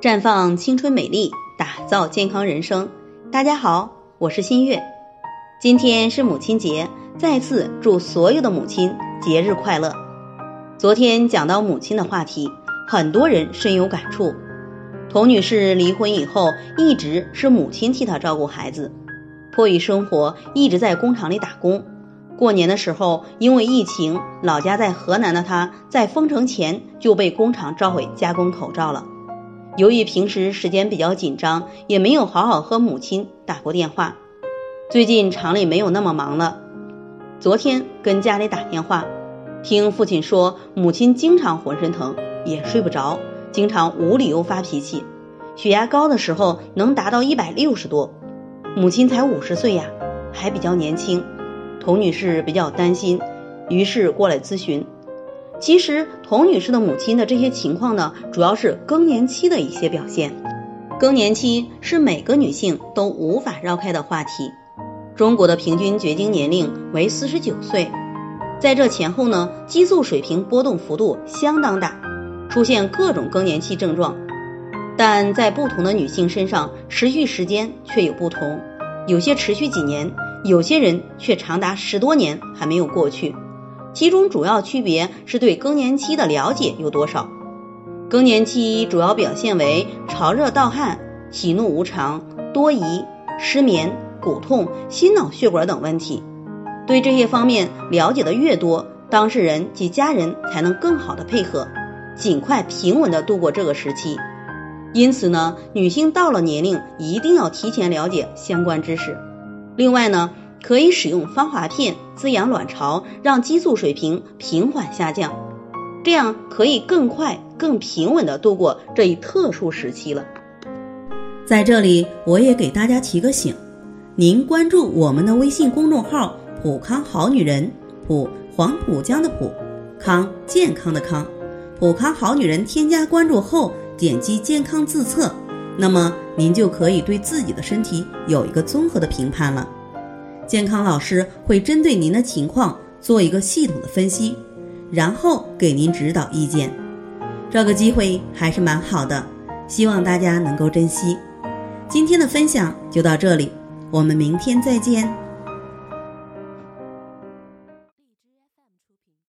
绽放青春美丽，打造健康人生。大家好，我是新月。今天是母亲节，再次祝所有的母亲节日快乐。昨天讲到母亲的话题，很多人深有感触。童女士离婚以后，一直是母亲替她照顾孩子，迫于生活，一直在工厂里打工。过年的时候，因为疫情，老家在河南的她，在封城前就被工厂召回加工口罩了。由于平时时间比较紧张，也没有好好和母亲打过电话。最近厂里没有那么忙了，昨天跟家里打电话，听父亲说，母亲经常浑身疼，也睡不着，经常无理由发脾气，血压高的时候能达到一百六十多。母亲才五十岁呀，还比较年轻。童女士比较担心，于是过来咨询。其实，童女士的母亲的这些情况呢，主要是更年期的一些表现。更年期是每个女性都无法绕开的话题。中国的平均绝经年龄为四十九岁，在这前后呢，激素水平波动幅度相当大，出现各种更年期症状。但在不同的女性身上，持续时间却有不同，有些持续几年，有些人却长达十多年还没有过去。其中主要区别是对更年期的了解有多少。更年期主要表现为潮热盗汗、喜怒无常、多疑、失眠、骨痛、心脑血管等问题。对这些方面了解的越多，当事人及家人才能更好的配合，尽快平稳的度过这个时期。因此呢，女性到了年龄一定要提前了解相关知识。另外呢。可以使用芳华片滋养卵巢，让激素水平平缓下降，这样可以更快、更平稳的度过这一特殊时期了。在这里，我也给大家提个醒：您关注我们的微信公众号“普康好女人”，普黄浦江的浦，康健康的康，普康好女人。添加关注后，点击健康自测，那么您就可以对自己的身体有一个综合的评判了。健康老师会针对您的情况做一个系统的分析，然后给您指导意见。这个机会还是蛮好的，希望大家能够珍惜。今天的分享就到这里，我们明天再见。